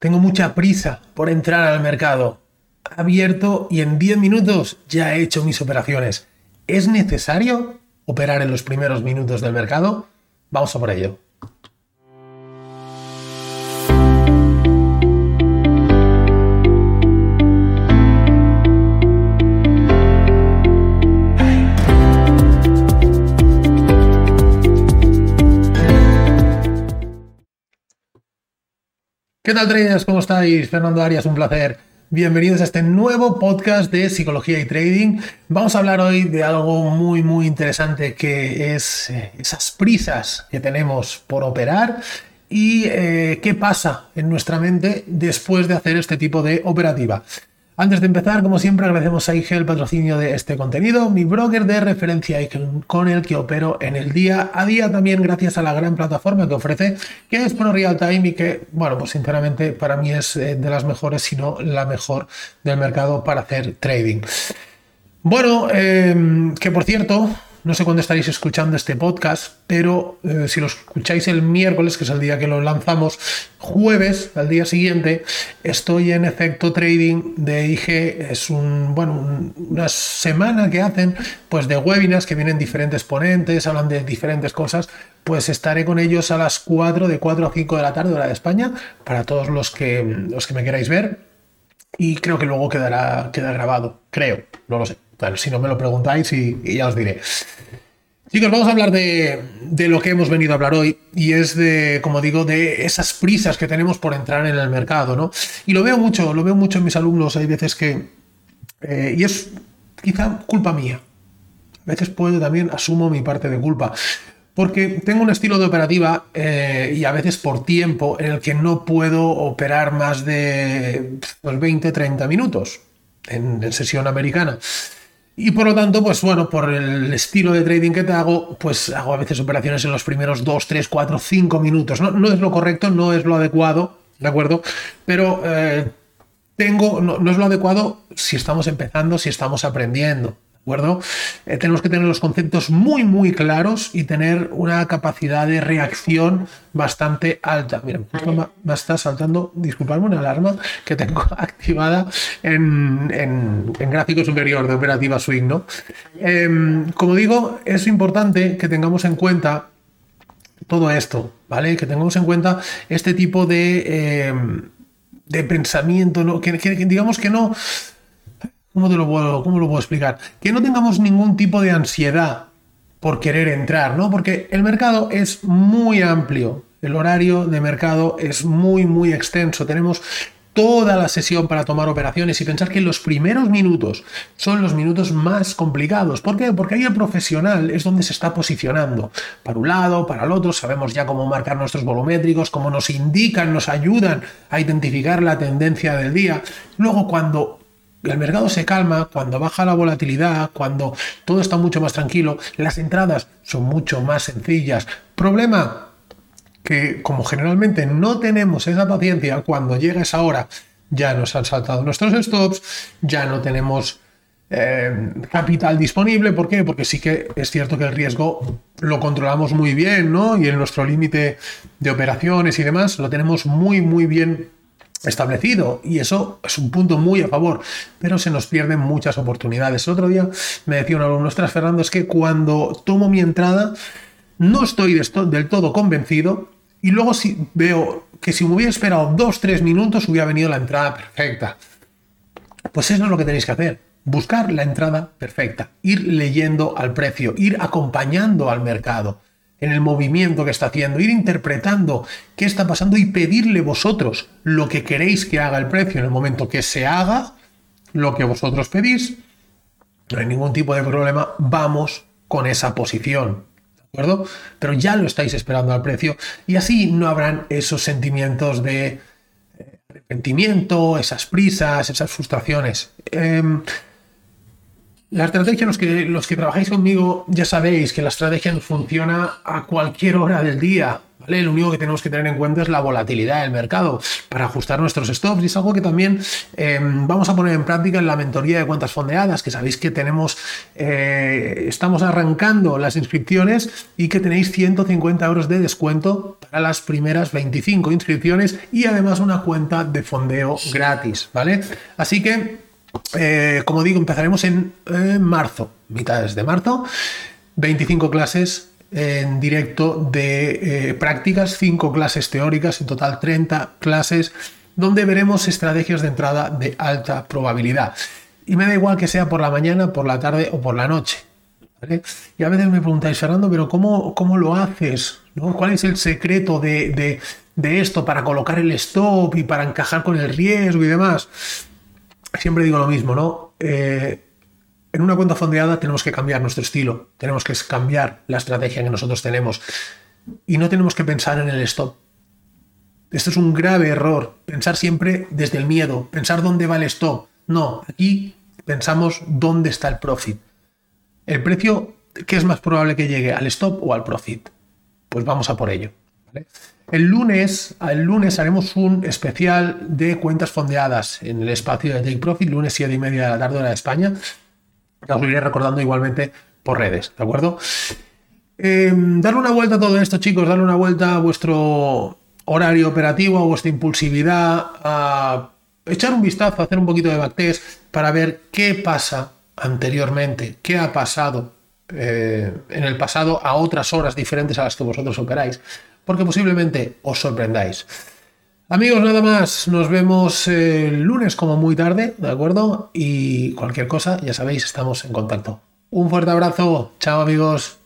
Tengo mucha prisa por entrar al mercado. Abierto y en 10 minutos ya he hecho mis operaciones. ¿Es necesario operar en los primeros minutos del mercado? Vamos a por ello. ¿Qué tal, traders? ¿Cómo estáis? Fernando Arias, un placer. Bienvenidos a este nuevo podcast de psicología y trading. Vamos a hablar hoy de algo muy, muy interesante que es eh, esas prisas que tenemos por operar y eh, qué pasa en nuestra mente después de hacer este tipo de operativa. Antes de empezar, como siempre, agradecemos a IG el patrocinio de este contenido, mi broker de referencia con el que opero en el día a día, también gracias a la gran plataforma que ofrece, que es Pro Real Time y que, bueno, pues sinceramente para mí es eh, de las mejores, si no la mejor del mercado para hacer trading. Bueno, eh, que por cierto, no sé cuándo estaréis escuchando este podcast, pero eh, si lo escucháis el miércoles, que es el día que lo lanzamos, jueves, al día siguiente, estoy en efecto trading de IG. Es un, bueno, una semana que hacen pues de webinars que vienen diferentes ponentes, hablan de diferentes cosas. Pues estaré con ellos a las 4, de 4 a 5 de la tarde, hora de España, para todos los que, los que me queráis ver. Y creo que luego quedará, queda grabado. Creo, no lo sé. Bueno, si no me lo preguntáis y, ya os diré. Chicos, vamos a hablar de, lo que hemos venido a hablar hoy y es de, como digo, de esas prisas que tenemos por entrar en el mercado, ¿no? Y lo veo mucho, lo veo mucho en mis alumnos, hay veces que, eh, y es quizá culpa mía, a veces puedo también asumo mi parte de culpa, porque tengo un estilo de operativa eh, y a veces por tiempo en el que no puedo operar más de 20, 30 pues, minutos en sesión americana. Y por lo tanto, pues bueno, por el estilo de trading que te hago, pues hago a veces operaciones en los primeros 2, 3, 4, 5 minutos. No, no es lo correcto, no es lo adecuado, ¿de acuerdo? Pero eh, tengo, no es lo adecuado si estamos empezando, si estamos aprendiendo acuerdo? Eh, tenemos que tener los conceptos muy, muy claros y tener una capacidad de reacción bastante alta. Mira, me, está saltando, disculpadme, una alarma que tengo activada en, en, gráfico superior de operativa swing, ¿no? Em, como digo, es importante que tengamos en cuenta todo esto, ¿vale? Que tengamos en cuenta este tipo de, em, de pensamiento, ¿no? que digamos que no ¿Cómo, te lo puedo, ¿Cómo lo puedo explicar? Que no tengamos ningún tipo de ansiedad por querer entrar, ¿no? Porque el mercado es muy amplio, el horario de mercado es muy, muy extenso. Tenemos toda la sesión para tomar operaciones y pensar que los primeros minutos son los minutos más complicados. ¿Por qué? Porque ahí el profesional es donde se está posicionando. Para un lado, para el otro, sabemos ya cómo marcar nuestros volumétricos, cómo nos indican, nos ayudan a identificar la tendencia del día. Luego, cuando el mercado se calma, cuando baja la volatilidad, cuando todo está mucho más tranquilo, las entradas son mucho más sencillas. Problema que como generalmente no tenemos esa paciencia, cuando llega esa hora ya nos han saltado nuestros stops, ya no tenemos eh, capital disponible. ¿Por qué? Porque sí que es cierto que el riesgo lo controlamos muy bien, ¿no? Y en nuestro límite de operaciones y demás lo tenemos muy, muy bien establecido y eso es un punto muy a favor, pero se nos pierden muchas oportunidades. Otro día me decía un alumno, ostras Fernando, es que cuando tomo mi entrada no estoy del todo convencido y luego si veo que si me hubiera esperado dos, tres minutos hubiera venido la entrada perfecta. Pues eso es lo que tenéis que hacer. Buscar la entrada perfecta, ir leyendo al precio, ir acompañando al mercado en el movimiento que está haciendo, ir interpretando qué está pasando y pedirle vosotros lo que queréis que haga el precio en el momento que se haga lo que vosotros pedís. No hay ningún tipo de problema, vamos con esa posición. ¿De acuerdo? Pero ya lo estáis esperando al precio y así no habrán esos sentimientos de eh, arrepentimiento, esas prisas, esas frustraciones. Em, La estrategia, los que, los que trabajáis conmigo ya sabéis que la estrategia funciona a cualquier hora del día. ¿vale? Lo único que tenemos que tener en cuenta es la volatilidad del mercado para ajustar nuestros stops y es algo que también em, vamos a poner en práctica en la mentoría de cuentas fondeadas, que sabéis que tenemos, eh, estamos arrancando las inscripciones y que tenéis 150 euros de descuento para las primeras 25 inscripciones y además una cuenta de fondeo gratis, ¿vale? Así que eh, como digo, empezaremos en marzo, mitades de marzo, 25 clases en directo de eh, prácticas, 5 clases teóricas, en total 30 clases, donde veremos estrategias de entrada de alta probabilidad. Y me da igual que sea por la mañana, por la tarde o por la noche. Y a veces me preguntáis, Fernando, pero ¿cómo, cómo lo haces? ¿Cuál es el secreto de, de esto para colocar el stop y para encajar con el riesgo y demás? Siempre digo lo mismo, ¿no? Eh, en una cuenta fondeada tenemos que cambiar nuestro estilo, tenemos que cambiar la estrategia que nosotros tenemos y no tenemos que pensar en el stop. Esto es un grave error, pensar siempre desde el miedo, pensar dónde va el stop. No, aquí pensamos dónde está el profit. El precio, ¿qué es más probable que llegue? ¿Al stop o al profit? Pues vamos a por ello. El lunes, el lunes haremos un especial de cuentas fondeadas en el espacio de Take Profit, lunes 7 y media de la tarde de España. Os lo iré recordando igualmente por redes, ¿de acuerdo? Em, darle una vuelta a todo esto, chicos, darle una vuelta a vuestro horario operativo, a vuestra impulsividad, a echar un vistazo, hacer un poquito de backtest para ver qué pasa anteriormente, qué ha pasado eh, en el pasado a otras horas diferentes a las que vosotros operáis porque posiblemente os sorprendáis. Amigos, nada más, nos vemos el lunes como muy tarde, ¿de acuerdo? Y cualquier cosa, ya sabéis, estamos en contacto. Un fuerte abrazo, chao amigos.